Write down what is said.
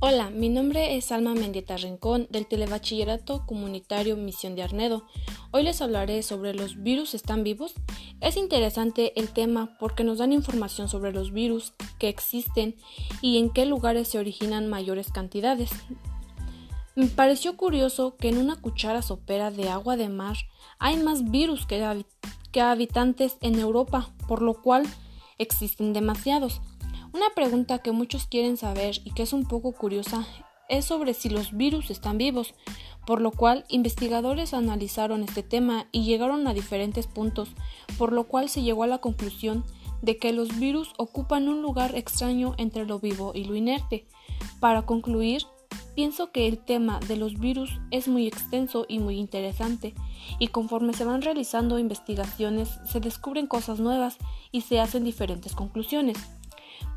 Hola, mi nombre es Alma Mendieta Rincón del Telebachillerato Comunitario Misión de Arnedo. Hoy les hablaré sobre los virus están vivos. Es interesante el tema porque nos dan información sobre los virus que existen y en qué lugares se originan mayores cantidades. Me pareció curioso que en una cuchara sopera de agua de mar hay más virus que, que habitantes en Europa, por lo cual existen demasiados. Una pregunta que muchos quieren saber y que es un poco curiosa es sobre si los virus están vivos, por lo cual investigadores analizaron este tema y llegaron a diferentes puntos, por lo cual se llegó a la conclusión de que los virus ocupan un lugar extraño entre lo vivo y lo inerte. Para concluir, pienso que el tema de los virus es muy extenso y muy interesante, y conforme se van realizando investigaciones se descubren cosas nuevas y se hacen diferentes conclusiones.